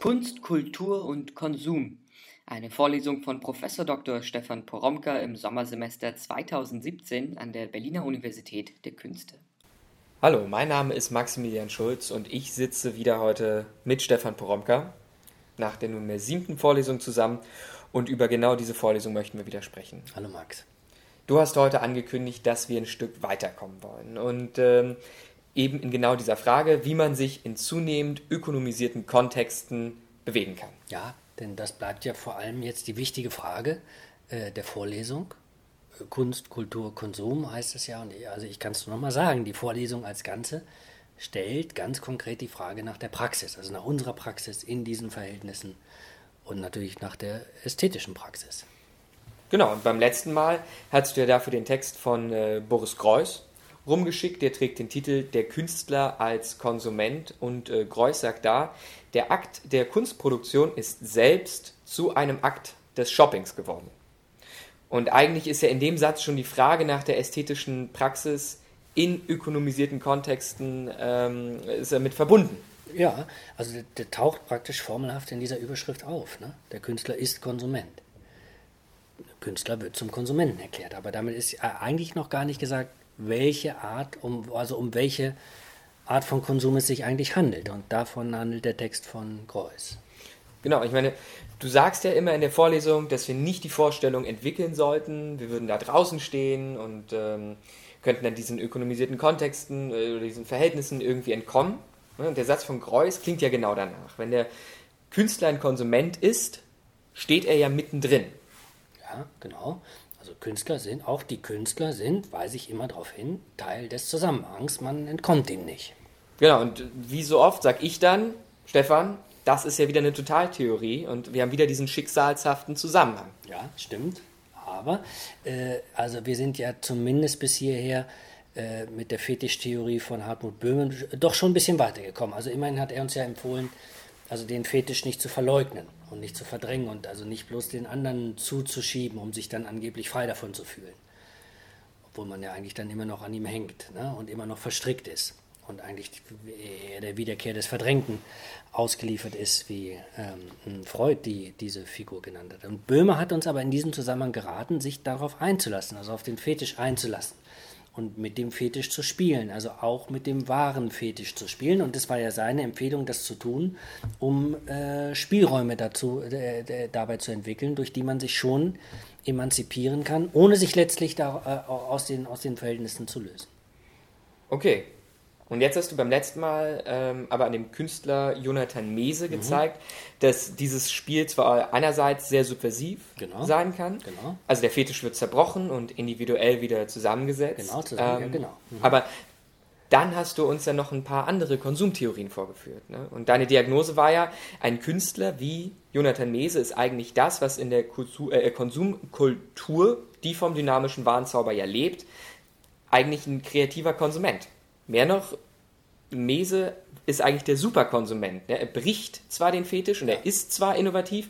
Kunst, Kultur und Konsum. Eine Vorlesung von Prof. Dr. Stefan Poromka im Sommersemester 2017 an der Berliner Universität der Künste. Hallo, mein Name ist Maximilian Schulz und ich sitze wieder heute mit Stefan Poromka nach der nunmehr siebten Vorlesung zusammen und über genau diese Vorlesung möchten wir wieder sprechen. Hallo Max. Du hast heute angekündigt, dass wir ein Stück weiterkommen wollen und ähm, eben in genau dieser Frage, wie man sich in zunehmend ökonomisierten Kontexten bewegen kann. Ja, denn das bleibt ja vor allem jetzt die wichtige Frage äh, der Vorlesung. Kunst, Kultur, Konsum heißt es ja. Und also ich kann es nur noch mal sagen, die Vorlesung als Ganze stellt ganz konkret die Frage nach der Praxis, also nach unserer Praxis in diesen Verhältnissen und natürlich nach der ästhetischen Praxis. Genau, und beim letzten Mal hattest du ja dafür den Text von äh, Boris Greuß rumgeschickt. Der trägt den Titel Der Künstler als Konsument und äh, Greuß sagt da, der Akt der Kunstproduktion ist selbst zu einem Akt des Shoppings geworden. Und eigentlich ist ja in dem Satz schon die Frage nach der ästhetischen Praxis in ökonomisierten Kontexten ähm, ist damit verbunden. Ja, also der, der, taucht praktisch formelhaft in dieser Überschrift auf. Ne? Der Künstler ist Konsument. Der Künstler wird zum Konsumenten erklärt, aber damit ist eigentlich noch gar nicht gesagt, welche Art, um, also um welche Art von Konsum es sich eigentlich handelt. Und davon handelt der Text von Greuß. Genau, ich meine, du sagst ja immer in der Vorlesung, dass wir nicht die Vorstellung entwickeln sollten, wir würden da draußen stehen und ähm, könnten dann diesen ökonomisierten Kontexten äh, oder diesen Verhältnissen irgendwie entkommen. Und der Satz von Greuß klingt ja genau danach. Wenn der Künstler ein Konsument ist, steht er ja mittendrin. Ja, genau. Also Künstler sind, auch die Künstler sind, weise ich immer darauf hin, Teil des Zusammenhangs, man entkommt ihm nicht. Genau, und wie so oft sage ich dann, Stefan, das ist ja wieder eine Totaltheorie und wir haben wieder diesen schicksalshaften Zusammenhang. Ja, stimmt. Aber, äh, also wir sind ja zumindest bis hierher äh, mit der Fetischtheorie von Hartmut Böhmen doch schon ein bisschen weitergekommen. Also immerhin hat er uns ja empfohlen, also den Fetisch nicht zu verleugnen und nicht zu verdrängen und also nicht bloß den anderen zuzuschieben, um sich dann angeblich frei davon zu fühlen. Obwohl man ja eigentlich dann immer noch an ihm hängt ne? und immer noch verstrickt ist und eigentlich eher der Wiederkehr des Verdrängten ausgeliefert ist, wie ähm, Freud die, diese Figur genannt hat. Und Böhmer hat uns aber in diesem Zusammenhang geraten, sich darauf einzulassen, also auf den Fetisch einzulassen und mit dem Fetisch zu spielen, also auch mit dem wahren Fetisch zu spielen. Und das war ja seine Empfehlung, das zu tun, um äh, Spielräume dazu, äh, dabei zu entwickeln, durch die man sich schon emanzipieren kann, ohne sich letztlich da, äh, aus, den, aus den Verhältnissen zu lösen. Okay, und jetzt hast du beim letzten Mal ähm, aber an dem Künstler Jonathan Mese mhm. gezeigt, dass dieses Spiel zwar einerseits sehr subversiv genau. sein kann, genau. also der Fetisch wird zerbrochen und individuell wieder zusammengesetzt. Genau, zusammen, ähm, ja, genau. Mhm. Aber dann hast du uns ja noch ein paar andere Konsumtheorien vorgeführt. Ne? Und deine Diagnose war ja, ein Künstler wie Jonathan Mese ist eigentlich das, was in der äh, Konsumkultur, die vom dynamischen Warenzauber ja lebt, eigentlich ein kreativer Konsument. Mehr noch, Mese ist eigentlich der Superkonsument. Ne? Er bricht zwar den Fetisch und er ist zwar innovativ,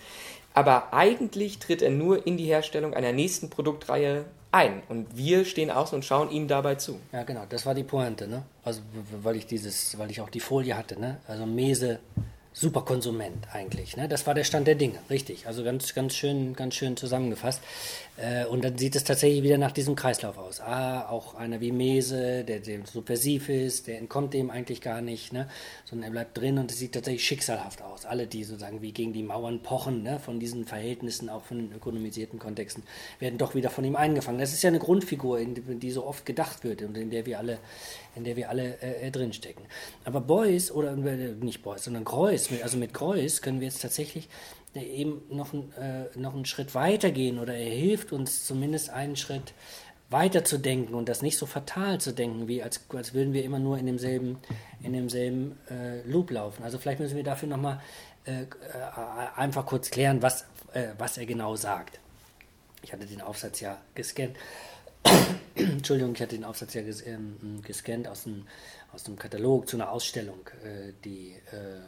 aber eigentlich tritt er nur in die Herstellung einer nächsten Produktreihe ein. Und wir stehen außen und schauen ihm dabei zu. Ja, genau, das war die Pointe, ne? Also, weil ich dieses, weil ich auch die Folie hatte, ne? Also Mese super Konsument eigentlich. Ne? Das war der Stand der Dinge, richtig. Also ganz, ganz schön, ganz schön zusammengefasst. Äh, und dann sieht es tatsächlich wieder nach diesem Kreislauf aus. Ah, auch einer wie Mese, der, der subversiv ist, der entkommt dem eigentlich gar nicht, ne? sondern er bleibt drin und es sieht tatsächlich schicksalhaft aus. Alle, die sozusagen wie gegen die Mauern pochen, ne? von diesen Verhältnissen, auch von den ökonomisierten Kontexten, werden doch wieder von ihm eingefangen. Das ist ja eine Grundfigur, in die so oft gedacht wird und in der wir alle, in der wir alle äh, äh drinstecken. Aber Beuys, oder äh, nicht Beuys, sondern Greuß, also mit Greuß können wir jetzt tatsächlich eben noch, äh, noch einen Schritt weiter gehen oder er hilft uns zumindest einen Schritt weiter zu denken und das nicht so fatal zu denken, wie als, als würden wir immer nur in demselben, in demselben äh, Loop laufen. Also vielleicht müssen wir dafür nochmal äh, äh, einfach kurz klären, was, äh, was er genau sagt. Ich hatte den Aufsatz ja gescannt. Entschuldigung, ich hatte den Aufsatz ja ges ähm, gescannt aus dem, aus dem Katalog zu einer Ausstellung, äh, die äh,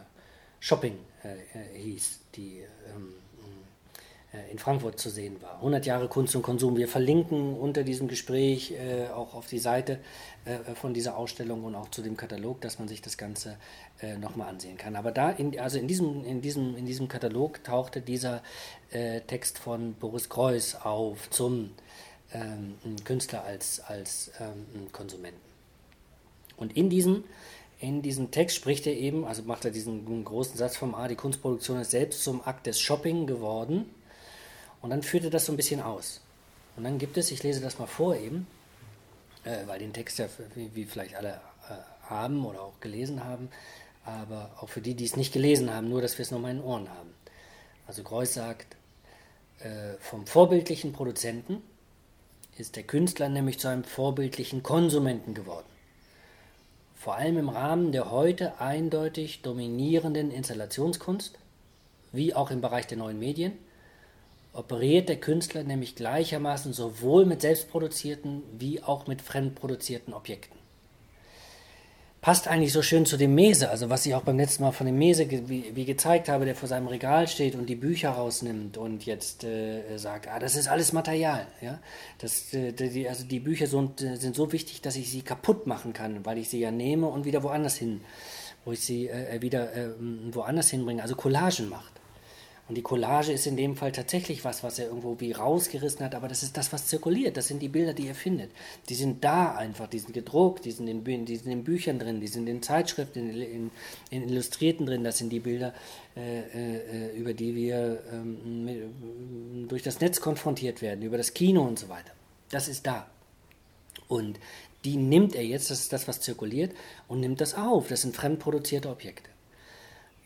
Shopping äh, hieß, die ähm, in Frankfurt zu sehen war. 100 Jahre Kunst und Konsum. Wir verlinken unter diesem Gespräch äh, auch auf die Seite äh, von dieser Ausstellung und auch zu dem Katalog, dass man sich das Ganze äh, nochmal ansehen kann. Aber da, in, also in diesem, in, diesem, in diesem Katalog tauchte dieser äh, Text von Boris Kreuß auf zum ähm, Künstler als, als ähm, Konsumenten. Und in diesem in diesem Text spricht er eben, also macht er diesen großen Satz vom A, die Kunstproduktion ist selbst zum Akt des Shopping geworden. Und dann führt er das so ein bisschen aus. Und dann gibt es, ich lese das mal vor eben, äh, weil den Text ja, wie, wie vielleicht alle äh, haben oder auch gelesen haben, aber auch für die, die es nicht gelesen haben, nur dass wir es nochmal in den Ohren haben. Also Greuß sagt, äh, vom vorbildlichen Produzenten ist der Künstler nämlich zu einem vorbildlichen Konsumenten geworden. Vor allem im Rahmen der heute eindeutig dominierenden Installationskunst, wie auch im Bereich der neuen Medien, operiert der Künstler nämlich gleichermaßen sowohl mit selbstproduzierten wie auch mit fremdproduzierten Objekten. Passt eigentlich so schön zu dem Mese, also was ich auch beim letzten Mal von dem Mese ge wie, wie, gezeigt habe, der vor seinem Regal steht und die Bücher rausnimmt und jetzt äh, sagt, ah, das ist alles Material. Ja? Das, äh, die, also die Bücher sind, sind so wichtig, dass ich sie kaputt machen kann, weil ich sie ja nehme und wieder woanders hin, wo ich sie äh, wieder äh, woanders hinbringe, also Collagen macht. Und die Collage ist in dem Fall tatsächlich was, was er irgendwo wie rausgerissen hat, aber das ist das, was zirkuliert. Das sind die Bilder, die er findet. Die sind da einfach, die sind gedruckt, die sind in, die sind in Büchern drin, die sind in Zeitschriften, in, in, in Illustrierten drin. Das sind die Bilder, äh, äh, über die wir ähm, mit, durch das Netz konfrontiert werden, über das Kino und so weiter. Das ist da. Und die nimmt er jetzt, das ist das, was zirkuliert, und nimmt das auf. Das sind fremdproduzierte Objekte.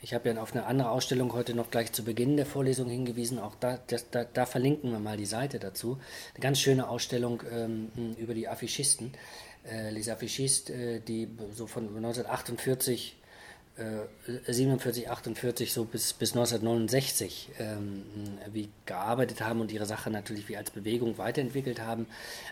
Ich habe ja auf eine andere Ausstellung heute noch gleich zu Beginn der Vorlesung hingewiesen. Auch da, das, da, da verlinken wir mal die Seite dazu. Eine ganz schöne Ausstellung ähm, über die Affichisten. Äh, Les Affichistes, äh, die so von 1948 47, äh, 48 so bis, bis 1969 ähm, wie gearbeitet haben und ihre Sache natürlich wie als Bewegung weiterentwickelt haben,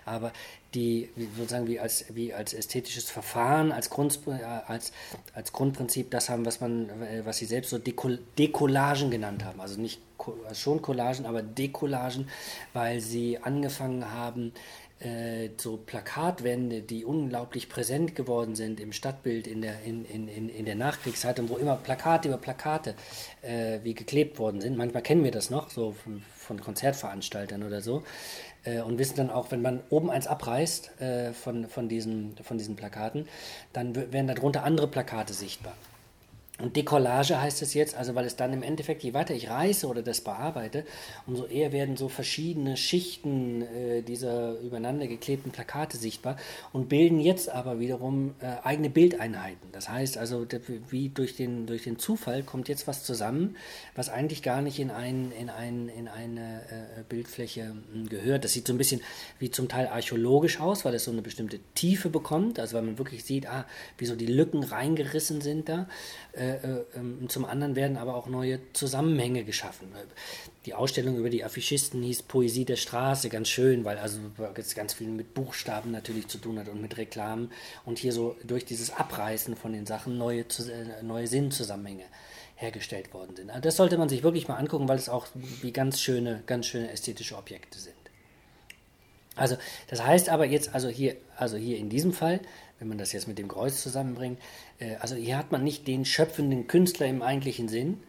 aber die sozusagen wie als, wie als ästhetisches Verfahren, als, Grund, äh, als, als Grundprinzip das haben, was man, äh, was sie selbst so Dekol Decollagen genannt haben. Also nicht schon Collagen, aber Decollagen, weil sie angefangen haben, äh, so Plakatwände, die unglaublich präsent geworden sind im Stadtbild in der, in, in, in der Nachkriegszeit und wo immer Plakate über Plakate äh, wie geklebt worden sind. Manchmal kennen wir das noch, so von, von Konzertveranstaltern oder so. Äh, und wissen dann auch, wenn man oben eins abreißt äh, von, von, diesen, von diesen Plakaten, dann werden darunter andere Plakate sichtbar. Und Decollage heißt es jetzt, also weil es dann im Endeffekt, je weiter ich reiße oder das bearbeite, umso eher werden so verschiedene Schichten äh, dieser übereinander geklebten Plakate sichtbar und bilden jetzt aber wiederum äh, eigene Bildeinheiten. Das heißt also, wie durch den, durch den Zufall kommt jetzt was zusammen, was eigentlich gar nicht in, ein, in, ein, in eine äh, Bildfläche hm, gehört. Das sieht so ein bisschen wie zum Teil archäologisch aus, weil es so eine bestimmte Tiefe bekommt, also weil man wirklich sieht, ah, wie so die Lücken reingerissen sind da. Äh, äh, ähm, zum anderen werden aber auch neue Zusammenhänge geschaffen. Die Ausstellung über die Affichisten hieß Poesie der Straße, ganz schön, weil also ganz viel mit Buchstaben natürlich zu tun hat und mit Reklamen und hier so durch dieses Abreißen von den Sachen neue, äh, neue Sinnzusammenhänge hergestellt worden sind. Also das sollte man sich wirklich mal angucken, weil es auch wie ganz schöne, ganz schöne ästhetische Objekte sind. Also das heißt aber jetzt, also hier, also hier in diesem Fall, wenn man das jetzt mit dem Kreuz zusammenbringt, also hier hat man nicht den schöpfenden Künstler im eigentlichen Sinn,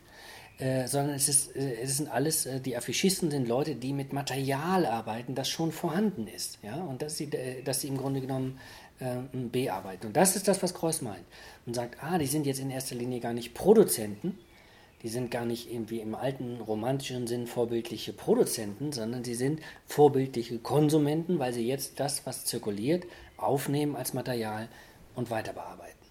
äh, sondern es, ist, äh, es sind alles, äh, die Affichisten sind Leute, die mit Material arbeiten, das schon vorhanden ist. Ja? Und dass sie, äh, dass sie im Grunde genommen äh, bearbeiten. Und das ist das, was Kreuz meint. Und sagt, ah, die sind jetzt in erster Linie gar nicht Produzenten, die sind gar nicht irgendwie im alten romantischen Sinn vorbildliche Produzenten, sondern sie sind vorbildliche Konsumenten, weil sie jetzt das, was zirkuliert, aufnehmen als Material und weiter bearbeiten.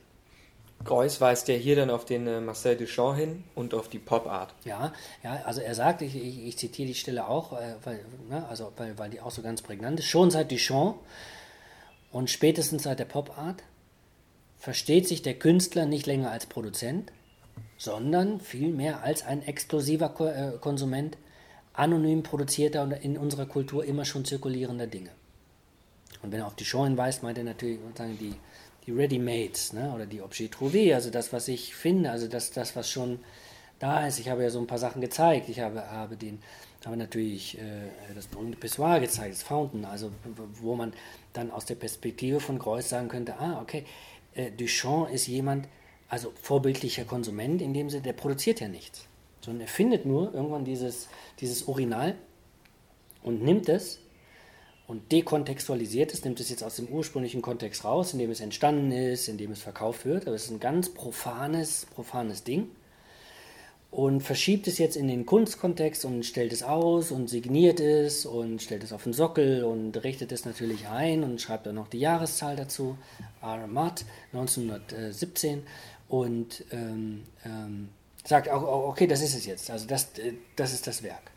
Greuß weist ja hier dann auf den äh, Marcel Duchamp hin und auf die Pop Art. Ja, ja also er sagt, ich, ich, ich zitiere die Stelle auch, äh, weil, ne, also, weil, weil die auch so ganz prägnant ist, schon seit Duchamp und spätestens seit der Pop Art versteht sich der Künstler nicht länger als Produzent, sondern vielmehr als ein exklusiver Ko äh, Konsument anonym produzierter und in unserer Kultur immer schon zirkulierender Dinge. Und wenn er auf Show hinweist, meint er natürlich die die Ready-Mades ne? oder die Objet Trouvé, also das, was ich finde, also das, das, was schon da ist. Ich habe ja so ein paar Sachen gezeigt. Ich habe, habe den, haben wir natürlich äh, das berühmte Pissoir gezeigt, das Fountain, also wo man dann aus der Perspektive von Greuß sagen könnte, ah, okay, äh, Duchamp ist jemand, also vorbildlicher Konsument in dem Sinne, der produziert ja nichts, sondern er findet nur irgendwann dieses, dieses Urinal und nimmt es und dekontextualisiert es, nimmt es jetzt aus dem ursprünglichen Kontext raus, in dem es entstanden ist, in dem es verkauft wird, aber es ist ein ganz profanes, profanes Ding. Und verschiebt es jetzt in den Kunstkontext und stellt es aus und signiert es und stellt es auf den Sockel und richtet es natürlich ein und schreibt dann noch die Jahreszahl dazu, Aramat 1917 und ähm, ähm, sagt auch, okay, das ist es jetzt, also das, äh, das ist das Werk.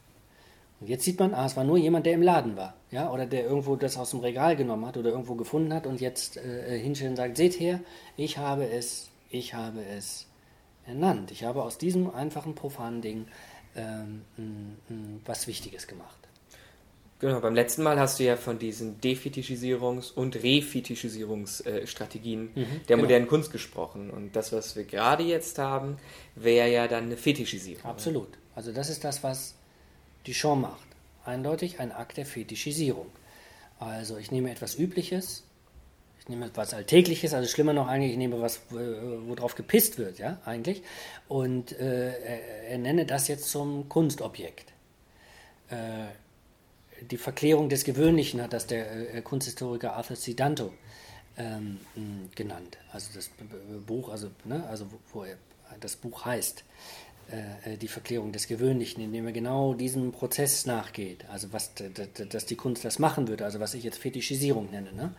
Und jetzt sieht man, ah, es war nur jemand, der im Laden war, ja, oder der irgendwo das aus dem Regal genommen hat oder irgendwo gefunden hat und jetzt äh, hinstellt und sagt, seht her, ich habe es, ich habe es ernannt. Ich habe aus diesem einfachen, profanen Ding ähm, was Wichtiges gemacht. Genau, beim letzten Mal hast du ja von diesen Defetischisierungs- und Refetischisierungsstrategien mhm, der genau. modernen Kunst gesprochen. Und das, was wir gerade jetzt haben, wäre ja dann eine Fetischisierung. Absolut. Also das ist das, was Duchamp macht. Eindeutig ein Akt der Fetischisierung. Also ich nehme etwas Übliches, ich nehme was Alltägliches, also schlimmer noch eigentlich, ich nehme was, worauf gepisst wird, ja, eigentlich, und äh, er, er, nenne das jetzt zum Kunstobjekt. Äh, die Verklärung des Gewöhnlichen hat das der äh, Kunsthistoriker Arthur C. Danto ähm, genannt. Also das Buch, also, ne, also wo er, das Buch heißt. Äh, äh, die Verklärung des Gewöhnlichen, indem er genau diesem Prozess nachgeht. Also was, dass die Kunst das machen würde, also was ich jetzt Fetischisierung nenne. Ne?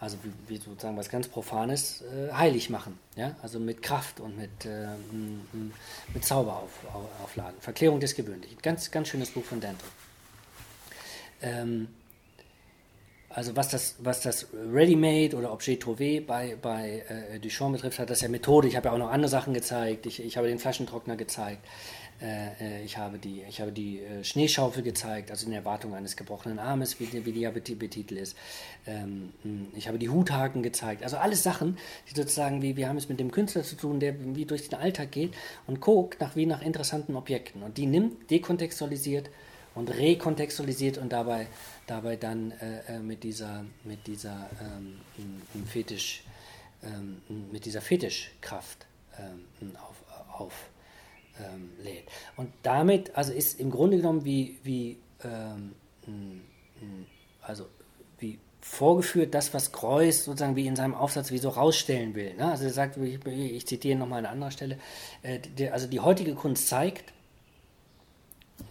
Also wie, sozusagen was ganz Profanes äh, heilig machen. Ja? Also mit Kraft und mit, äh, mit Zauber auf, auf, aufladen. Verklärung des Gewöhnlichen. Ganz, ganz schönes Buch von Dante. Ähm, also was das, was das Ready-Made oder Objet Trouvé bei, bei äh, Duchamp betrifft, hat das ja Methode. Ich habe ja auch noch andere Sachen gezeigt. Ich, ich habe den Flaschentrockner gezeigt. Äh, äh ich habe die, ich habe die äh, Schneeschaufel gezeigt, also in Erwartung eines gebrochenen Armes, wie, wie die ja betitelt ist. Ähm, ich habe die Huthaken gezeigt. Also alles Sachen, die sozusagen, wie wir haben es mit dem Künstler zu tun, der wie durch den Alltag geht und guckt nach wie nach interessanten Objekten. Und die nimmt, dekontextualisiert und rekontextualisiert und dabei, dabei dann äh, äh mit dieser, mit dieser ähm, Fetisch, ähm, mit dieser Fetischkraft ähm, auf, auf ähm, lädt. Und damit, also ist im Grunde genommen wie, wie ähm, also wie vorgeführt, das, was Greuß sozusagen wie in seinem Aufsatz wie so rausstellen will. Ne? Also er sagt, ich, ich zitiere nochmal an anderer Stelle, äh, der, also die heutige Kunst zeigt,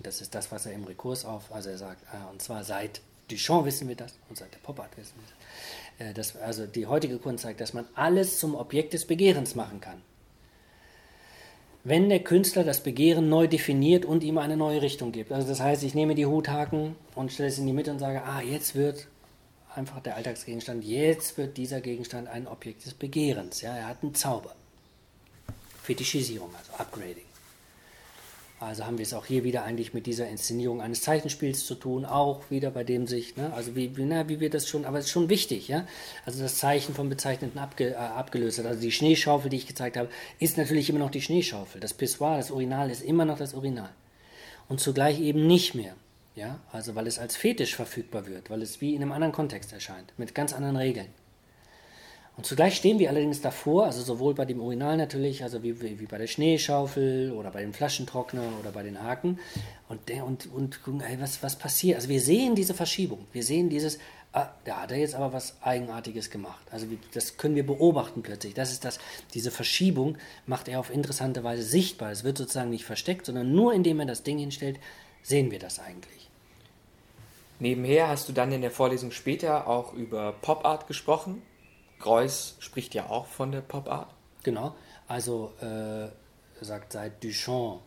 das ist das, was er im Rekurs auf, also er sagt, äh, und zwar seit Duchamp wissen wir das und seit der Pop Art wissen wir das. Äh, das. Also die heutige Kunst zeigt, dass man alles zum Objekt des Begehrens machen kann. Wenn der Künstler das Begehren neu definiert und ihm eine neue Richtung gibt. Also das heißt, ich nehme die Huthaken und stelle es in die Mitte und sage, ah, jetzt wird einfach der Alltagsgegenstand, jetzt wird dieser Gegenstand ein Objekt des Begehrens. Ja, er hat einen Zauber. Fetischisierung, also Upgrading. Also haben wir es auch hier wieder eigentlich mit dieser Inszenierung eines Zeichenspiels zu tun, auch wieder bei dem sich, ne, also wie, wie, na, wie wir das schon, aber es ist schon wichtig, ja. Also das Zeichen vom Bezeichneten abge, äh, abgelöst hat. Also die Schneeschaufel, die ich gezeigt habe, ist natürlich immer noch die Schneeschaufel. Das Pissoir, das Urinal ist immer noch das Urinal. Und zugleich eben nicht mehr. Ja, also weil es als Fetisch verfügbar wird, weil es wie in einem anderen Kontext erscheint, mit ganz anderen Regeln. Und zugleich stehen wir allerdings davor, also sowohl bei dem Urinal natürlich, also wie, wie, wie bei der Schneeschaufel oder bei dem Flaschentrockner oder bei den Haken. Und, und, und ey, was, was passiert? Also wir sehen diese Verschiebung. Wir sehen dieses, ah, da hat er jetzt aber was Eigenartiges gemacht. Also das können wir beobachten plötzlich. Das ist das, diese Verschiebung macht er auf interessante Weise sichtbar. Es wird sozusagen nicht versteckt, sondern nur indem er das Ding hinstellt, sehen wir das eigentlich. Nebenher hast du dann in der Vorlesung später auch über Pop Art gesprochen. Greuß spricht ja auch von der Pop Art. Genau, also äh, sagt seit Duchamp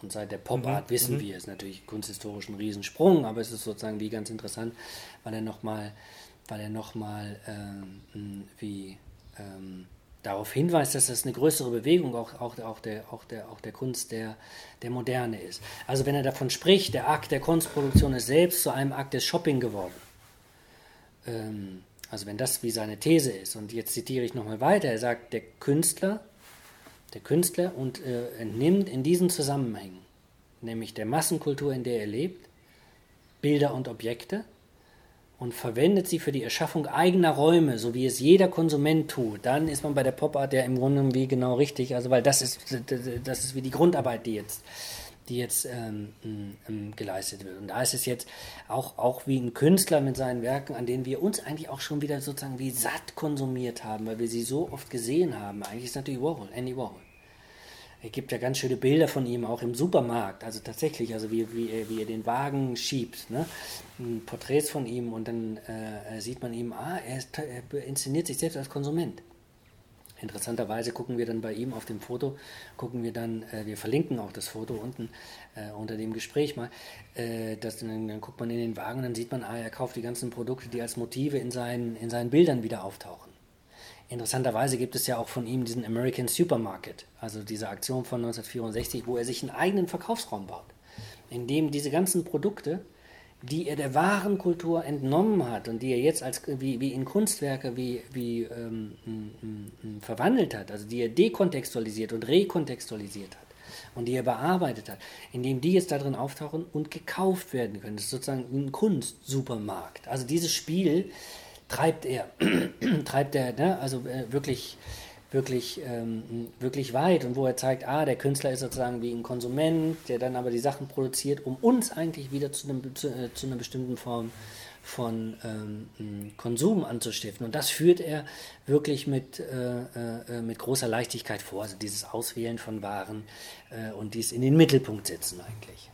und seit der Pop Art mhm. wissen mhm. wir, es natürlich kunsthistorisch ein Riesensprung, aber es ist sozusagen wie ganz interessant, weil er nochmal, weil er nochmal ähm, wie ähm, darauf hinweist, dass das eine größere Bewegung auch, auch, auch, der, auch, der, auch der Kunst der, der Moderne ist. Also wenn er davon spricht, der Akt der Kunstproduktion ist selbst zu einem Akt des Shopping geworden. Ähm, also wenn das wie seine These ist, und jetzt zitiere ich nochmal weiter, er sagt, der Künstler, der Künstler und äh, entnimmt in diesen Zusammenhängen nämlich der Massenkultur, in der er lebt, Bilder und Objekte und verwendet sie für die Erschaffung eigener Räume, so wie es jeder Konsument tut, dann ist man bei der Pop Art ja im Grunde wie genau richtig, also weil das ist, das ist wie die Grundarbeit, die jetzt, die jetzt ähm, ähm, geleistet wird. Und da ist es jetzt auch, auch wie ein Künstler mit seinen Werken, an denen wir uns eigentlich auch schon wieder sozusagen wie satt konsumiert haben, weil wir sie so oft gesehen haben. Eigentlich ist natürlich Warhol, Andy Warhol. Er gibt ja ganz schöne Bilder von ihm auch im Supermarkt, also tatsächlich, also wie, wie, er, wie er den Wagen schiebt, ne? Porträts von ihm und dann äh, sieht man ihm, ah, er, ist, er inszeniert sich selbst als Konsument. Interessanterweise gucken wir dann bei ihm auf dem Foto, gucken wir dann, äh, wir verlinken auch das Foto unten äh, unter dem Gespräch mal, äh, das, dann, dann, guckt man in den Wagen dann sieht man, ah, er kauft die ganzen Produkte, die als Motive in seinen, in seinen Bildern wieder auftauchen. Interessanterweise gibt es ja auch von ihm diesen American Supermarket, also diese Aktion von 1964, wo er sich einen eigenen Verkaufsraum baut, in dem diese ganzen Produkte, die er der wahren Kultur entnommen hat und die er jetzt als wie, wie in Kunstwerke wie, wie ähm, verwandelt hat, also die er dekontextualisiert und rekontextualisiert hat und die er bearbeitet hat, indem die jetzt darin auftauchen und gekauft werden können. Das ist sozusagen ein Kunstsupermarkt. Also dieses Spiel treibt er, treibt er, ne? also äh, wirklich, wirklich, ähm, wirklich weit und wo er zeigt, ah, der Künstler ist sozusagen wie ein Konsument, der dann aber die Sachen produziert, um uns eigentlich wieder zu, einem, zu, äh, zu einer bestimmten Form von ähm, Konsum anzustiften. Und das führt er wirklich mit, äh, äh, mit großer Leichtigkeit vor, also dieses Auswählen von Waren äh, und dies in den Mittelpunkt setzen eigentlich.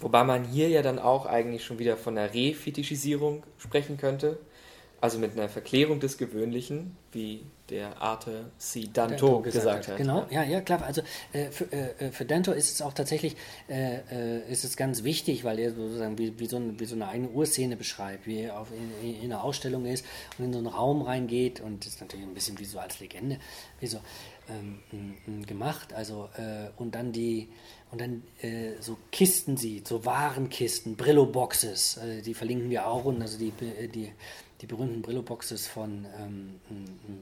Wobei man hier ja dann auch eigentlich schon wieder von einer Refetischisierung sprechen könnte. Also mit einer Verklärung des Gewöhnlichen, wie der Arte C. Danto, gesagt, gesagt, hat. Genau, ja, ja, klar. Also äh, für, äh, für Danto ist es auch tatsächlich äh, äh, ist es ganz wichtig, weil er sozusagen wie, wie, so, eine, wie so eine eigene Urszene beschreibt, wie er auf, in, in, einer Ausstellung ist und in so einen Raum reingeht und das ist natürlich ein bisschen wie so als Legende, wie so ähm, gemacht. Also äh, und dann die und dann äh, so Kisten sieht, so Warenkisten, Brillo-Boxes, die verlinken wir auch und also die, die die berühmten Brillo-Boxes von, ähm,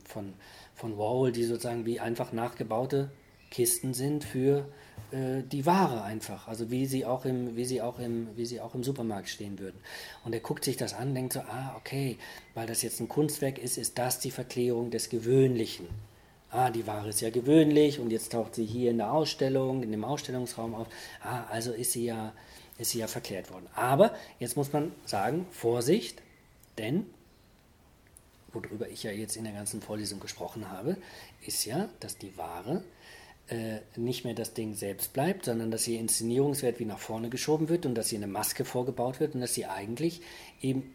von, von Warhol, die sozusagen wie einfach nachgebaute Kisten sind für äh, die Ware einfach, also wie sie auch im, wie sie auch im, wie sie auch im Supermarkt stehen würden. Und er guckt sich das an, denkt so, ah, okay, weil das jetzt ein Kunstwerk ist, ist das die Verklärung des Gewöhnlichen. Ah, die Ware ist ja gewöhnlich und jetzt taucht sie hier in der Ausstellung, in dem Ausstellungsraum auf. Ah, also ist sie ja, ist sie ja verklärt worden. Aber jetzt muss man sagen, Vorsicht, denn worüber ich ja jetzt in der ganzen Vorlesung gesprochen habe, ist ja, dass die Ware äh, nicht mehr das Ding selbst bleibt, sondern dass ihr Inszenierungswert wie nach vorne geschoben wird und dass sie eine Maske vorgebaut wird und dass sie eigentlich eben,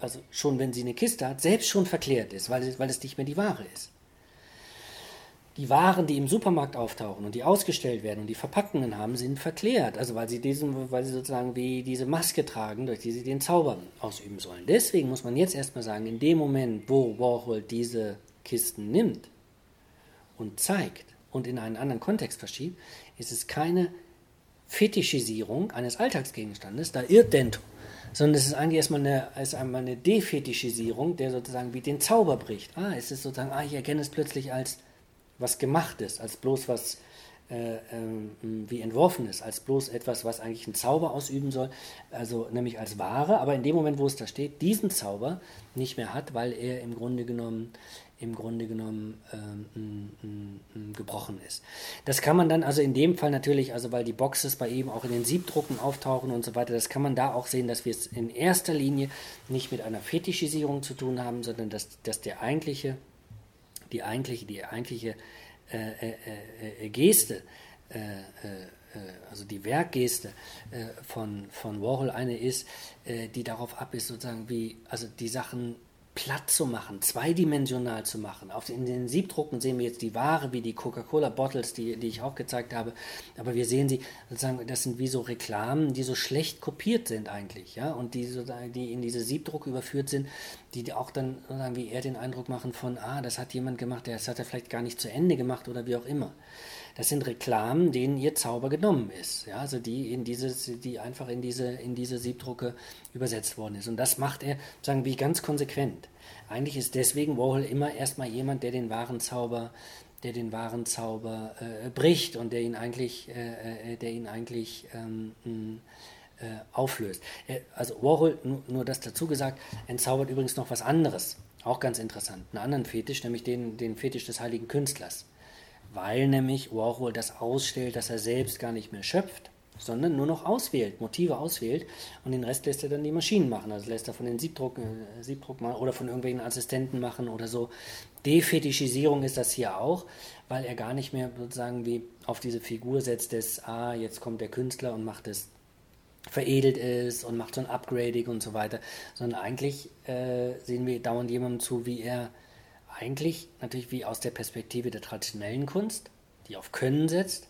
also schon wenn sie eine Kiste hat, selbst schon verklärt ist, weil, weil es nicht mehr die Ware ist die Waren, die im Supermarkt auftauchen und die ausgestellt werden und die Verpackungen haben, sind verklärt. Also weil sie diesen, weil sie sozusagen wie diese Maske tragen, durch die sie den Zauber ausüben sollen. Deswegen muss man jetzt erstmal sagen, in dem Moment, wo Warhol diese Kisten nimmt und zeigt und in einen anderen Kontext verschiebt, ist es keine Fetischisierung eines Alltagsgegenstandes, da irrt Dento, sondern es ist eigentlich erstmal eine, ist einmal eine Defetischisierung, der sozusagen wie den Zauber bricht. Ah, es ist sozusagen, ah, ich erkenne es plötzlich als was gemacht ist, als bloß was äh, ähm, wie entworfen ist, als bloß etwas, was eigentlich einen Zauber ausüben soll, also nämlich als Ware, aber in dem Moment, wo es da steht, diesen Zauber nicht mehr hat, weil er im Grunde genommen im Grunde genommen ähm, m, m, m, gebrochen ist. Das kann man dann also in dem Fall natürlich, also weil die Boxes bei ihm auch in den Siebdrucken auftauchen und so weiter, das kann man da auch sehen, dass wir es in erster Linie nicht mit einer Fetischisierung zu tun haben, sondern dass, dass der eigentliche die eigentliche, die eigentliche äh, äh, äh, äh Geste, äh, also die Werkgeste von, von Warhol eine ist, die darauf ab ist, sozusagen wie, also die Sachen platt zu machen, zweidimensional zu machen. Auf, in den Siebdrucken sehen wir jetzt die Ware, wie die Coca-Cola-Bottles, die, die ich auch gezeigt habe. Aber wir sehen sie, sozusagen, das sind wie so Reklamen, die so schlecht kopiert sind eigentlich, ja, und die, die in diese Siebdruck überführt sind, die auch dann sozusagen wie er den Eindruck machen von, ah, das hat jemand gemacht, das hat er vielleicht gar nicht zu Ende gemacht oder wie auch immer. Das sind Reklamen, denen ihr Zauber genommen ist, ja, also die in diese, die einfach in diese, in diese Siebdrucke übersetzt worden ist. Und das macht er, sagen wir, ganz konsequent. Eigentlich ist deswegen Warhol immer erstmal jemand, der den wahren Zauber der den wahren Zauber äh, bricht und der ihn eigentlich, äh, äh der ihn eigentlich ähm, äh, auflöst. also Warhol, nur, nur das dazu gesagt, entzaubert übrigens noch was anderes, auch ganz interessant, einen anderen Fetisch, nämlich den, den Fetisch des heiligen Künstlers, weil nämlich Warhol das ausstellt, dass er selbst gar nicht mehr schöpft, sondern nur noch auswählt, Motive auswählt und den Rest lässt er dann die Maschinen machen. Also lässt er von den Siebdruck, äh, Siebdruck machen oder von irgendwelchen Assistenten machen oder so. Defetischisierung ist das hier auch, weil er gar nicht mehr sozusagen wie auf diese Figur setzt des, ah, jetzt kommt der Künstler und macht es, veredelt ist und macht so ein Upgrading und so weiter, sondern eigentlich äh, sehen wir dauernd jemandem zu, wie er eigentlich natürlich wie aus der Perspektive der traditionellen Kunst, die auf Können setzt,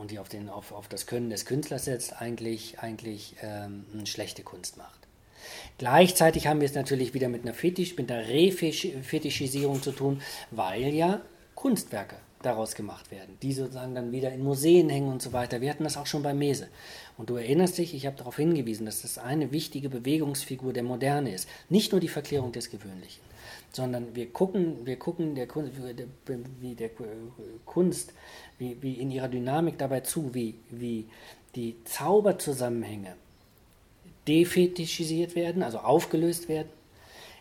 und die auf, den, auf, auf das Können des Künstlers setzt, eigentlich, eigentlich ähm, eine schlechte Kunst macht. Gleichzeitig haben wir es natürlich wieder mit einer Fetisch, mit einer Refetischisierung zu tun, weil ja Kunstwerke daraus gemacht werden, die sozusagen dann wieder in Museen hängen und so weiter. Wir hatten das auch schon bei Mese. Und du erinnerst dich, ich habe darauf hingewiesen, dass das eine wichtige Bewegungsfigur der Moderne ist. Nicht nur die Verklärung des Gewöhnlichen, sondern wir gucken, wir gucken der Kunst, wie der Kunst wie, wie in ihrer Dynamik dabei zu, wie, wie die Zauberzusammenhänge defetischisiert werden, also aufgelöst werden,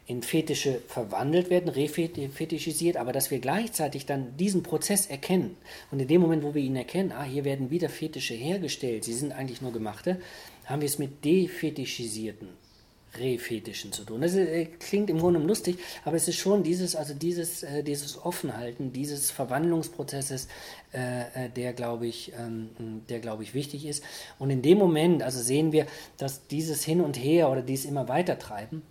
in Fetische verwandelt werden, refetischisiert, aber dass wir gleichzeitig dann diesen Prozess erkennen. Und in dem Moment, wo wir ihn erkennen, ah, hier werden wieder Fetische hergestellt, sie sind eigentlich nur gemachte, haben wir es mit defetischisierten Refetischen zu tun. Das äh, klingt im Grunde lustig, aber es ist schon dieses, also dieses, äh, dieses Offenhalten, dieses Verwandlungsprozesses, äh, äh der glaube ich, ähm, der glaube ich wichtig ist. Und in dem Moment, also sehen wir, dass dieses Hin und Her oder dieses immer weiter treiben,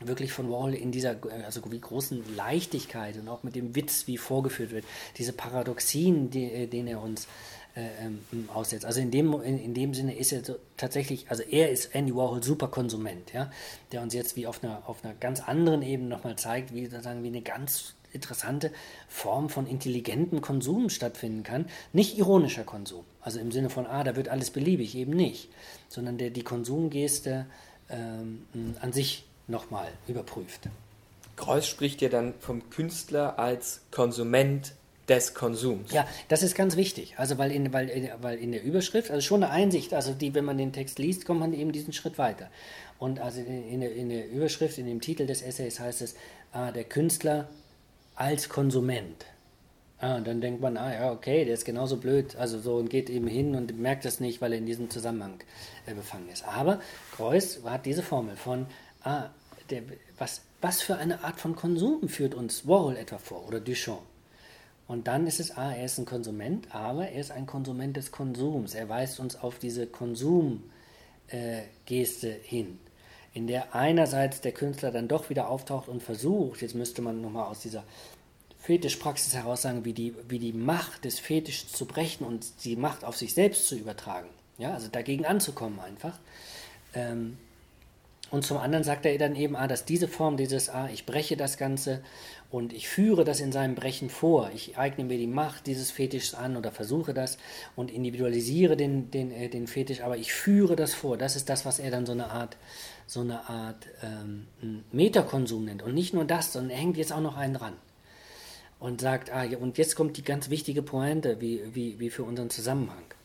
wirklich von Wall in dieser also wie großen Leichtigkeit und auch mit dem Witz, wie vorgeführt wird, diese Paradoxien, die, äh, den er uns äh, ähm, aussetzt. Also in dem, in, in, dem Sinne ist er so tatsächlich, also er ist Andy Warhol super Konsument, ja, der uns jetzt wie auf einer, auf einer ganz anderen Ebene nochmal zeigt, wie sozusagen wie eine ganz interessante Form von intelligentem Konsum stattfinden kann. Nicht ironischer Konsum, also im Sinne von, ah, da wird alles beliebig, eben nicht, sondern der die Konsumgeste ähm, an sich nochmal überprüft. Kreuz spricht ja dann vom Künstler als Konsument des Konsums. Ja, das ist ganz wichtig. Also weil in, weil, weil in der Überschrift, also schon eine Einsicht, also die, wenn man den Text liest, kommt man eben diesen Schritt weiter. Und also in, in, der, in der Überschrift, in dem Titel des Essays heißt es, ah, der Künstler als Konsument. Ah, und dann denkt man, ah ja, okay, der ist genauso blöd, also so und geht eben hin und merkt das nicht, weil er in diesem Zusammenhang äh, befangen ist. Aber Kreuz hat diese Formel von, ah, der, was, was für eine Art von Konsum führt uns Warhol etwa vor oder Duchamp? Und dann ist es, ah, er ist ein Konsument, aber er ist ein Konsument des Konsums. Er weist uns auf diese Konsumgeste äh, hin, in der einerseits der Künstler dann doch wieder auftaucht und versucht, jetzt müsste man nochmal aus dieser Fetischpraxis heraus sagen, wie die, wie die Macht des Fetischs zu brechen und die Macht auf sich selbst zu übertragen. Ja, also dagegen anzukommen einfach. Ähm, und zum anderen sagt er dann eben, ah, dass diese Form dieses, ah, ich breche das Ganze und ich führe das in seinem Brechen vor. Ich eigne mir die Macht dieses Fetischs an oder versuche das und individualisiere den, den, äh, den Fetisch, aber ich führe das vor. Das ist das, was er dann so eine Art, so eine Art ähm, Metakonsum nennt. Und nicht nur das, sondern er hängt jetzt auch noch einen dran. Und sagt, ah, und jetzt kommt die ganz wichtige Pointe, wie, wie, wie für unseren Zusammenhang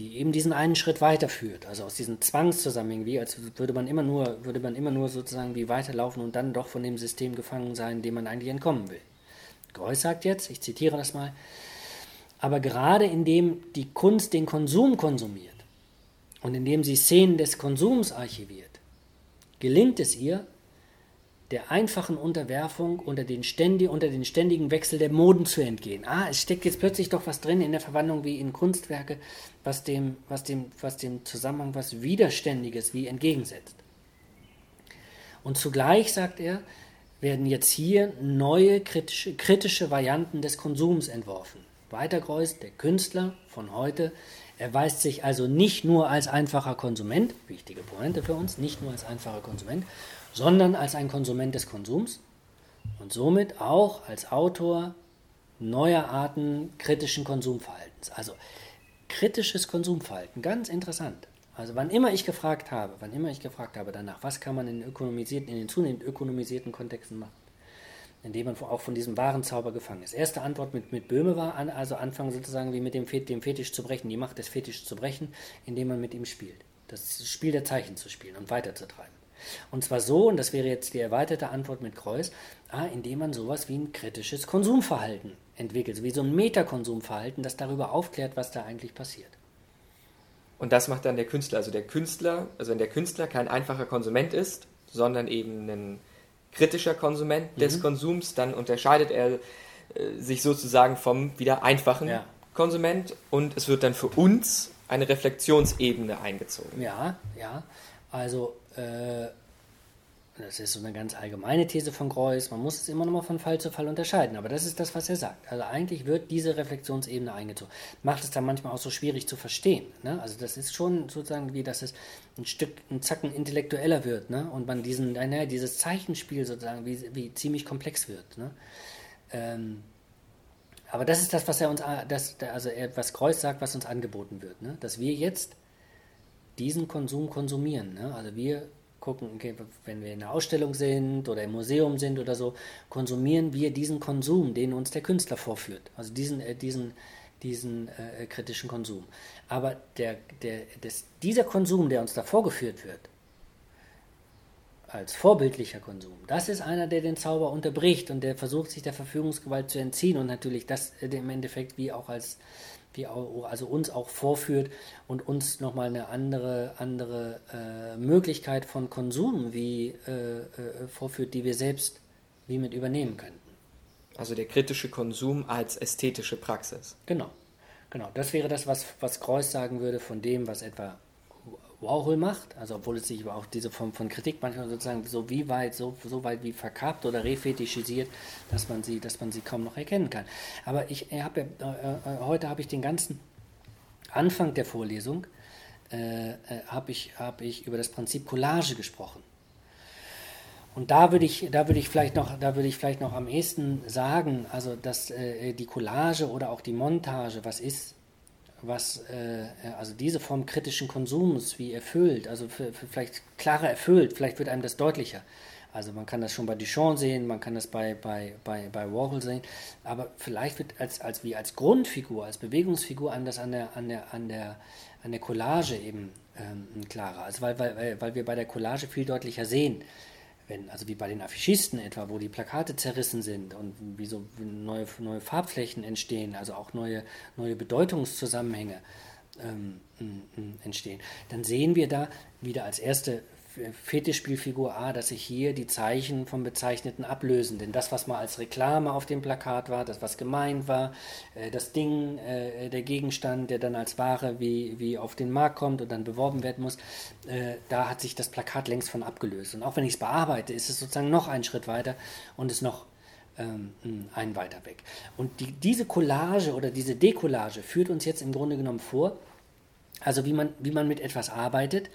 die eben diesen einen Schritt weiterführt. Also aus diesen Zwangszusammenhängen, wie als würde man immer nur, würde man immer nur sozusagen wie weiterlaufen und dann doch von dem System gefangen sein, dem man eigentlich entkommen will. Greuß sagt jetzt, ich zitiere das mal, aber gerade indem die Kunst den Konsum konsumiert und indem sie Szenen des Konsums archiviert, gelingt es ihr, der einfachen Unterwerfung unter den, ständig, unter den ständigen Wechsel der Moden zu entgehen. Ah, es steckt jetzt plötzlich doch was drin in der Verwandlung wie in Kunstwerke, was dem, was dem, was dem Zusammenhang was Widerständiges wie entgegensetzt. Und zugleich, sagt er, werden jetzt hier neue kritische, kritische Varianten des Konsums entworfen. Weiter Greuß, der Künstler von heute, erweist sich also nicht nur als einfacher Konsument, wichtige Pointe für uns, nicht nur als einfacher Konsument, sondern als ein Konsument des Konsums und somit auch als Autor neuer Arten kritischen Konsumverhaltens. Also kritisches Konsumverhalten, ganz interessant. Also wann immer ich gefragt habe, wann immer ich gefragt habe danach, was kann man in, ökonomisierten, in den zunehmend ökonomisierten Kontexten machen, indem man auch von diesem wahren Zauber gefangen ist. Erste Antwort mit, mit Böhme war, an, also anfangen sozusagen wie mit dem, dem Fetisch zu brechen, die Macht des Fetisch zu brechen, indem man mit ihm spielt. Das Spiel der Zeichen zu spielen und weiterzutreiben. Und zwar so, und das wäre jetzt die erweiterte Antwort mit Kreuz, ah, indem man sowas wie ein kritisches Konsumverhalten entwickelt, wie so ein Metakonsumverhalten, das darüber aufklärt, was da eigentlich passiert. Und das macht dann der Künstler. Also der Künstler, also wenn der Künstler kein einfacher Konsument ist, sondern eben ein kritischer Konsument des mhm. Konsums, dann unterscheidet er äh, sich sozusagen vom wieder einfachen ja. Konsument und es wird dann für uns eine Reflexionsebene eingezogen. Ja, ja. Also äh, das ist so eine ganz allgemeine These von Greuß, man muss es immer noch mal von Fall zu Fall unterscheiden, aber das ist das, was er sagt. Also eigentlich wird diese Reflexionsebene eingezogen. Macht es dann manchmal auch so schwierig zu verstehen. Ne? Also das ist schon sozusagen wie, dass es ein Stück, ein Zacken intellektueller wird ne? und man diesen, naja, dieses Zeichenspiel sozusagen wie, wie ziemlich komplex wird. Ne? Ähm, aber das ist das, was er uns, das, also er, was Kreuz sagt, was uns angeboten wird, ne? dass wir jetzt diesen Konsum konsumieren. Ne? Also wir gucken, okay, wenn wir in einer Ausstellung sind oder im Museum sind oder so, konsumieren wir diesen Konsum, den uns der Künstler vorführt. Also diesen, äh, diesen, diesen äh, kritischen Konsum. Aber der, der, des, dieser Konsum, der uns da vorgeführt wird, als vorbildlicher Konsum, das ist einer, der den Zauber unterbricht und der versucht, sich der Verfügungsgewalt zu entziehen und natürlich das äh, im Endeffekt wie auch als also uns auch vorführt und uns nochmal eine andere, andere äh, Möglichkeit von Konsum wie äh, äh, vorführt, die wir selbst wie mit übernehmen könnten. Also der kritische Konsum als ästhetische Praxis. Genau, genau. Das wäre das, was, was Kreuss sagen würde von dem, was etwa Warhol macht, also obwohl es sich auch diese Form von Kritik manchmal sozusagen so wie weit, so, so weit wie verkappt oder refetischisiert, dass man sie, dass man sie kaum noch erkennen kann. Aber ich habe äh, äh, heute habe ich den ganzen Anfang der Vorlesung äh, äh habe ich, hab ich über das Prinzip Collage gesprochen. Und da würde ich, da würde ich vielleicht noch, da würde ich vielleicht noch am ehesten sagen, also dass äh, die Collage oder auch die Montage, was ist, was äh, also diese Form kritischen Konsums wie erfüllt, also für, für vielleicht klarer erfüllt, vielleicht wird einem das deutlicher. Also man kann das schon bei Duchamp sehen, man kann das bei, bei, bei, bei Warhol sehen, aber vielleicht wird als, als wie als Grundfigur, als Bewegungsfigur an das an der, an der, an der, an der Collage eben ähm, klarer. Also weil, weil, weil wir bei der Collage viel deutlicher sehen, wenn, also wie bei den Affischisten etwa, wo die Plakate zerrissen sind und wie so neue, neue Farbflächen entstehen, also auch neue, neue Bedeutungszusammenhänge ähm, entstehen, dann sehen wir da wieder als erste Fetischspielfigur A, dass sich hier die Zeichen vom Bezeichneten ablösen. Denn das, was mal als Reklame auf dem Plakat war, das, was gemeint war, äh, das Ding, äh, der Gegenstand, der dann als Ware wie, wie auf den Markt kommt und dann beworben werden muss, äh, da hat sich das Plakat längst von abgelöst. Und auch wenn ich es bearbeite, ist es sozusagen noch einen Schritt weiter und ist noch ähm, einen weiter weg. Und die, diese Collage oder diese Decollage führt uns jetzt im Grunde genommen vor, also wie man, wie man mit etwas arbeitet,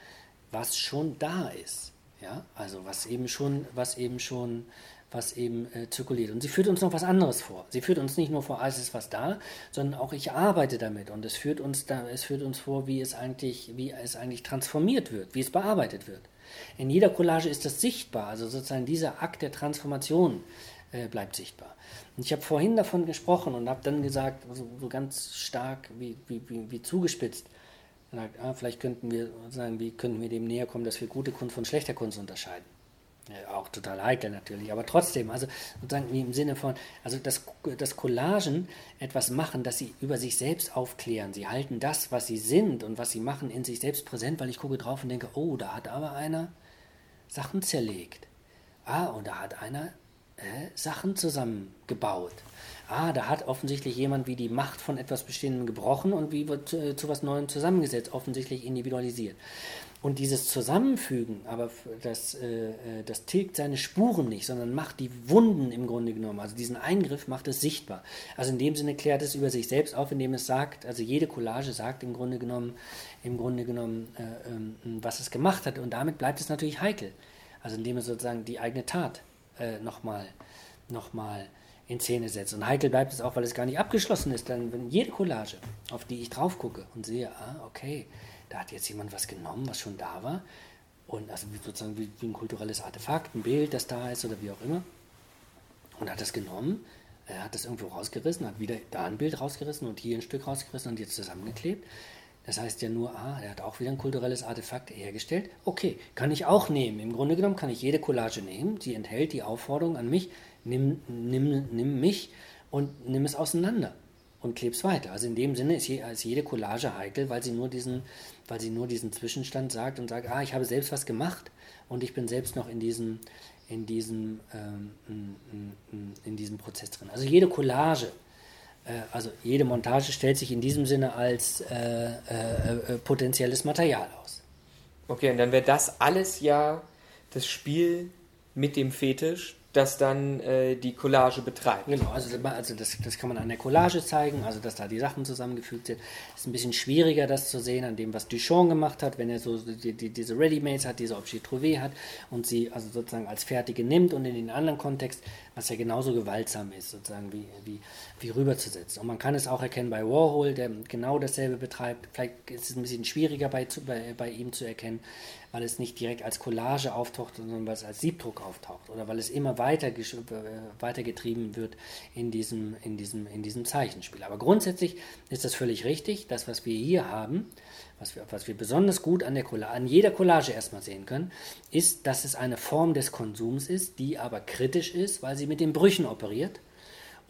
was schon da ist. Ja, also was eben schon, was eben schon, was eben äh, zirkuliert. Und sie führt uns noch was anderes vor. Sie führt uns nicht nur vor, es ist was da, sondern auch ich arbeite damit. Und es führt uns da, es führt uns vor, wie es eigentlich, wie es eigentlich transformiert wird, wie es bearbeitet wird. In jeder Collage ist das sichtbar. Also sozusagen dieser Akt der Transformation äh, bleibt sichtbar. Und ich habe vorhin davon gesprochen und habe dann gesagt, so, so ganz stark wie, wie, wie, wie zugespitzt, sagt, ah, vielleicht könnten wir sagen, wie könnten wir dem näher kommen, dass wir gute Kunst von schlechter Kunst unterscheiden. Ja, auch total heikel natürlich, aber trotzdem, also sozusagen im Sinne von, also das, das Collagen etwas machen, dass sie über sich selbst aufklären. Sie halten das, was sie sind und was sie machen, in sich selbst präsent, weil ich gucke drauf und denke, oh, da hat aber einer Sachen zerlegt. Ah, und da hat einer äh, Sachen zusammengebaut ah, da hat offensichtlich jemand wie die Macht von etwas Bestehendem gebrochen und wie wird äh, zu was Neuem zusammengesetzt, offensichtlich individualisiert. Und dieses Zusammenfügen, aber das, äh, äh, das tilgt seine Spuren nicht, sondern macht die Wunden im Grunde genommen. Also diesen Eingriff macht es sichtbar. Also in dem Sinne klärt es über sich selbst auf, indem es sagt, also jede Collage sagt im Grunde genommen, im Grunde genommen, äh, ähm, was es gemacht hat. Und damit bleibt es natürlich heikel. Also indem es sozusagen die eigene Tat äh, nochmal noch mal in Szene setzt. Und heikel bleibt es auch, weil es gar nicht abgeschlossen ist. Dann, wenn jede Collage, auf die ich drauf gucke und sehe, ah, okay, da hat jetzt jemand was genommen, was schon da war, und also sozusagen wie, wie ein kulturelles Artefakt, ein Bild, das da ist oder wie auch immer. und hat das genommen, er hat das irgendwo rausgerissen, hat wieder da ein Bild rausgerissen und hier ein Stück rausgerissen und jetzt zusammengeklebt. Das heißt ja nur, ah, er hat auch wieder ein kulturelles Artefakt hergestellt. Okay, kann ich auch nehmen. Im Grunde genommen kann ich jede Collage nehmen, die enthält die Aufforderung an mich, nimm, nimm, nimm mich und nimm es auseinander und kleb's weiter. Also in dem Sinne ist, je, ist, jede Collage heikel, weil sie nur diesen, weil sie nur diesen Zwischenstand sagt und sagt, ah, ich habe selbst was gemacht und ich bin selbst noch in diesem, in diesem, ähm, in diesem Prozess drin. Also jede Collage, äh, also jede Montage stellt sich in diesem Sinne als äh, äh, äh potenzielles Material aus. Okay, und dann wäre das alles ja das Spiel mit dem Fetisch, das dann äh, die Collage betreibt. Genau, also, also das, das kann man an der Collage zeigen, also dass da die Sachen zusammengefügt sind. Es ist ein bisschen schwieriger, das zu sehen an dem, was Duchamp gemacht hat, wenn er so die, die, diese Ready-Mates hat, diese Objet trouvé hat und sie also sozusagen als fertige nimmt und in den anderen Kontext, was ja genauso gewaltsam ist, sozusagen wie, wie, wie rüberzusetzen. Und man kann es auch erkennen bei Warhol, der genau dasselbe betreibt. Vielleicht ist es ein bisschen schwieriger bei, bei, bei ihm zu erkennen, weil es nicht direkt als Collage auftaucht, sondern weil es als Siebdruck auftaucht oder weil es immer weiter, äh, weitergetrieben wird in diesem, in, diesem, in diesem Zeichenspiel. Aber grundsätzlich ist das völlig richtig. Das, was wir hier haben, was wir, was wir besonders gut an, der an jeder Collage erstmal sehen können, ist, dass es eine Form des Konsums ist, die aber kritisch ist, weil sie mit den Brüchen operiert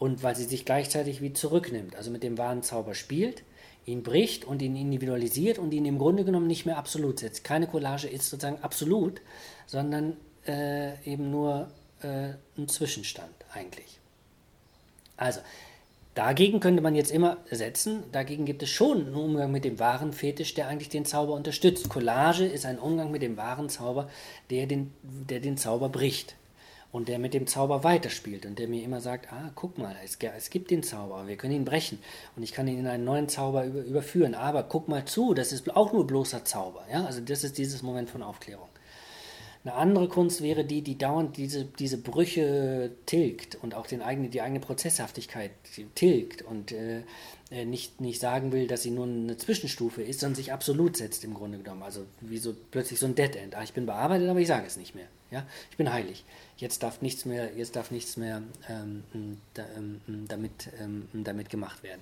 und weil sie sich gleichzeitig wie zurücknimmt, also mit dem wahren Zauber spielt ihn bricht und ihn individualisiert und ihn im Grunde genommen nicht mehr absolut setzt. Keine Collage ist sozusagen absolut, sondern äh, eben nur äh, ein Zwischenstand eigentlich. Also, dagegen könnte man jetzt immer setzen, dagegen gibt es schon einen Umgang mit dem wahren Fetisch, der eigentlich den Zauber unterstützt. Collage ist ein Umgang mit dem wahren Zauber, der den, der den Zauber bricht und der mit dem Zauber weiterspielt und der mir immer sagt, ah, guck mal, es, es gibt den Zauber, wir können ihn brechen und ich kann ihn in einen neuen Zauber über, überführen, aber guck mal zu, das ist auch nur bloßer Zauber. Ja? Also das ist dieses Moment von Aufklärung. Eine andere Kunst wäre die, die dauernd diese, diese Brüche tilgt und auch den eigene, die eigene Prozesshaftigkeit tilgt und äh, nicht, nicht sagen will, dass sie nur eine Zwischenstufe ist, sondern sich absolut setzt im Grunde genommen. Also wie so plötzlich so ein Dead End. Ah, ich bin bearbeitet, aber ich sage es nicht mehr. Ja? Ich bin heilig jetzt darf nichts mehr, jetzt darf nichts mehr ähm, da, ähm, damit, ähm, damit gemacht werden.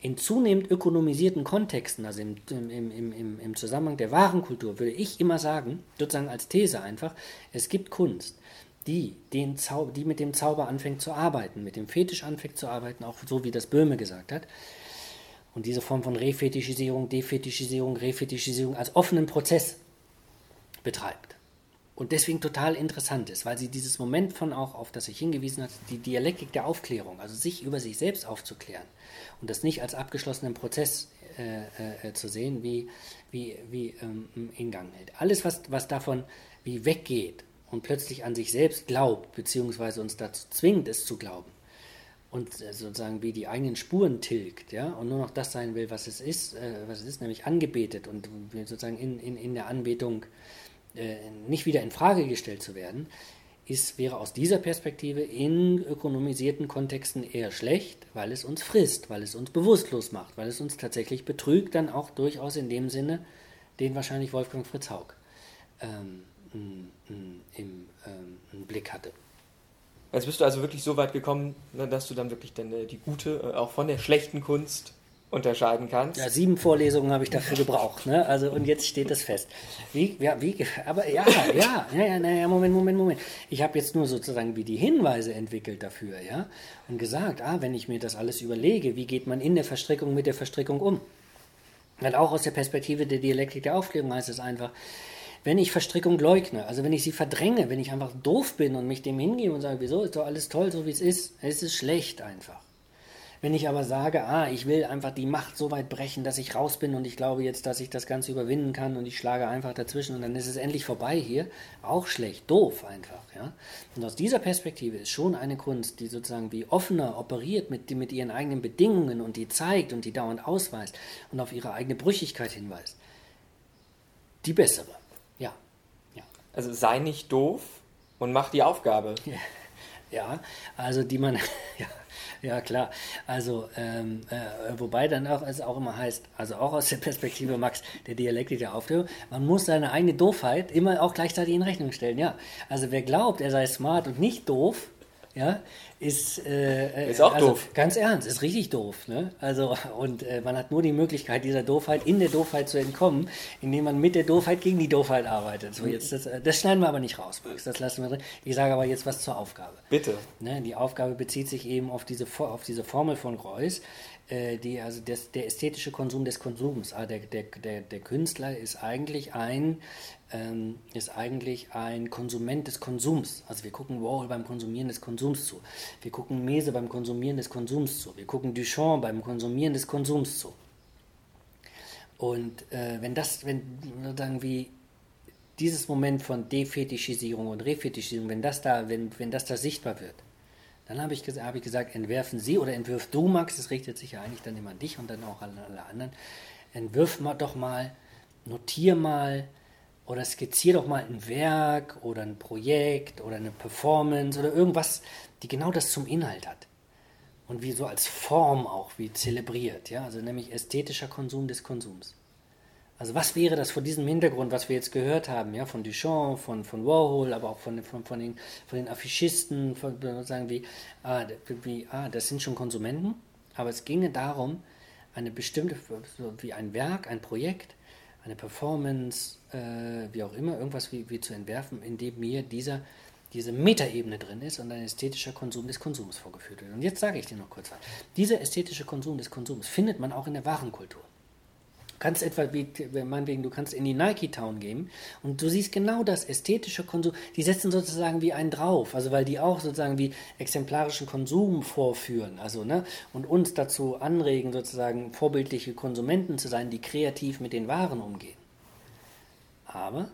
In zunehmend ökonomisierten Kontexten, also im, im, im, im Zusammenhang der Warenkultur, würde ich immer sagen, sozusagen als These einfach, es gibt Kunst, die, den Zau die mit dem Zauber anfängt zu arbeiten, mit dem Fetisch anfängt zu arbeiten, auch so wie das Böhme gesagt hat. Und diese Form von Refetischisierung, Defetischisierung, Refetischisierung als offenen Prozess betreibt und deswegen total interessant ist, weil sie dieses Moment von auch, auf das ich hingewiesen habe, die Dialektik der Aufklärung, also sich über sich selbst aufzuklären und das nicht als abgeschlossenen Prozess äh, äh, zu sehen, wie, wie, wie ähm, in Gang hält. Alles, was, was davon wie weggeht und plötzlich an sich selbst glaubt, beziehungsweise uns dazu zwingt, es zu glauben. Und äh, sozusagen wie die eigenen Spuren tilgt, ja, und nur noch das sein will, was es ist, äh, was es ist, nämlich angebetet und sozusagen in, in, in der Anbetung äh, nicht wieder in Frage gestellt zu werden, ist, wäre aus dieser Perspektive in ökonomisierten Kontexten eher schlecht, weil es uns frisst, weil es uns bewusstlos macht, weil es uns tatsächlich betrügt, dann auch durchaus in dem Sinne, den wahrscheinlich Wolfgang Fritz Haug. Ähm, im ähm, Blick hatte. Jetzt bist du also wirklich so weit gekommen, ne, dass du dann wirklich dann die gute, äh, auch von der schlechten Kunst unterscheiden kannst. Ja, sieben Vorlesungen habe ich dafür gebraucht, ne? Also und jetzt steht das fest. Wie, ja, wie, aber ja, ja, ja, ja, naja, Moment, Moment, Moment. Ich habe jetzt nur sozusagen wie die Hinweise entwickelt dafür, ja, und gesagt, ah, wenn ich mir das alles überlege, wie geht man in der Verstrickung mit der Verstrickung um? Weil auch aus der Perspektive der Dialektik der Aufklärung heißt es einfach, wenn ich Verstrickung leugne, also wenn ich sie verdränge, wenn ich einfach doof bin und mich dem hingebe und sage, wieso ist doch alles toll, so wie es ist, es ist schlecht einfach. Wenn ich aber sage, ah, ich will einfach die Macht so weit brechen, dass ich raus bin und ich glaube jetzt, dass ich das Ganze überwinden kann und ich schlage einfach dazwischen und dann ist es endlich vorbei hier, auch schlecht, doof einfach. Ja? Und aus dieser Perspektive ist schon eine Kunst, die sozusagen wie offener operiert mit, mit ihren eigenen Bedingungen und die zeigt und die dauernd ausweist und auf ihre eigene Brüchigkeit hinweist, die bessere. Also sei nicht doof und mach die Aufgabe. Ja, also die man, ja, ja, klar. Also, ähm, äh, wobei dann auch es auch immer heißt, also auch aus der Perspektive Max, der Dialektik der Aufklärung, man muss seine eigene Doofheit immer auch gleichzeitig in Rechnung stellen. Ja, also wer glaubt, er sei smart und nicht doof, ja, ist, äh, Ist auch also, doof. Ganz ernst, ist richtig doof. Ne? Also, und äh, man hat nur die Möglichkeit, dieser Doofheit in der Doofheit zu entkommen, indem man mit der Doofheit gegen die Doofheit arbeitet. So, jetzt, das, äh, das schneiden wir aber nicht raus, Max. Das lassen wir drin. Ich sage aber jetzt was zur Aufgabe. Bitte. Ne, die Aufgabe bezieht sich eben auf diese, auf diese Formel von Reuss, äh, die, also das, der ästhetische Konsum des Konsums. Ah, der, der, der, der Künstler ist eigentlich ein ähm, ist eigentlich ein Konsument des Konsums. Also wir gucken Warhol beim Konsumieren des Konsums zu. Wir gucken Mese beim Konsumieren des Konsums zu. Wir gucken Duchamp beim Konsumieren des Konsums zu. Und äh, wenn das, wenn sozusagen wie dieses Moment von Defetischisierung und Refetischisierung, wenn das da, wenn, wenn das da sichtbar wird, dann habe ich, habe ich gesagt, entwerfen Sie oder entwirf du, Max, das richtet sich ja eigentlich dann immer an dich und dann auch an alle anderen, entwirf mal doch mal, notier mal oder skizzier doch mal ein Werk oder ein Projekt oder eine Performance oder irgendwas, die genau das zum Inhalt hat. Und wie so als Form auch, wie zelebriert, ja, also nämlich ästhetischer Konsum des Konsums. Also was wäre das vor diesem Hintergrund, was wir jetzt gehört haben, ja, von Duchamp, von, von Warhol, aber auch von, von, von, den, von den Affischisten, von, sagen wie, ah, wie, ah, das sind schon Konsumenten, aber es ginge darum, eine bestimmte, wie ein Werk, ein Projekt, eine Performance, äh, wie auch immer, irgendwas wie, wie zu entwerfen, in dem mir dieser, diese Metaebene drin ist und ein ästhetischer Konsum des Konsums vorgeführt wird. Und jetzt sage ich dir noch kurz was. Dieser ästhetische Konsum des Konsums findet man auch in der Warenkultur. Du kannst etwa, wie, meinetwegen, du kannst in die Nike Town gehen und du siehst genau das ästhetische Konsum. Die setzen sozusagen wie einen drauf, also weil die auch sozusagen wie exemplarischen Konsum vorführen, also ne, und uns dazu anregen, sozusagen vorbildliche Konsumenten zu sein, die kreativ mit den Waren umgehen. Aber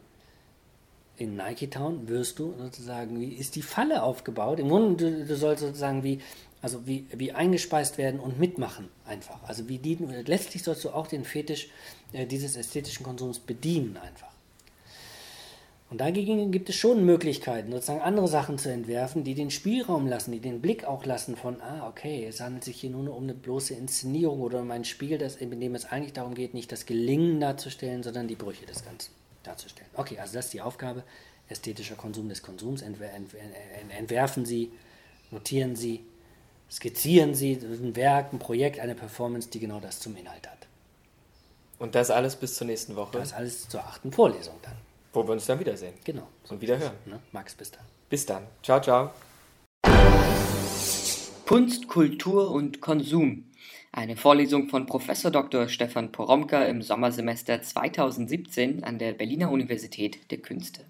in Nike Town wirst du sozusagen, wie ist die Falle aufgebaut? Im Grunde, du, du sollst sozusagen wie, also wie, wie eingespeist werden und mitmachen einfach. Also wie die, letztlich sollst du auch den Fetisch äh, dieses ästhetischen Konsums bedienen einfach. Und dagegen gibt es schon Möglichkeiten, sozusagen andere Sachen zu entwerfen, die den Spielraum lassen, die den Blick auch lassen von, ah, okay, es handelt sich hier nur um eine bloße Inszenierung oder um ein Spiel, das, in dem es eigentlich darum geht, nicht das Gelingen darzustellen, sondern die Brüche des Ganzen darzustellen. Okay, also das ist die Aufgabe, ästhetischer Konsum des Konsums. Entwer ent ent entwerfen Sie, notieren Sie, skizzieren Sie ein Werk, ein Projekt, eine Performance, die genau das zum Inhalt hat. Und das alles bis zur nächsten Woche, Das alles zur achten Vorlesung dann. wo wir uns dann wiedersehen. Genau. Und wieder hören. Ne? Max, bis dann. Bis dann. Ciao, ciao. Kunst, Kultur und Konsum. Eine Vorlesung von Prof. Dr. Stefan Poromka im Sommersemester 2017 an der Berliner Universität der Künste.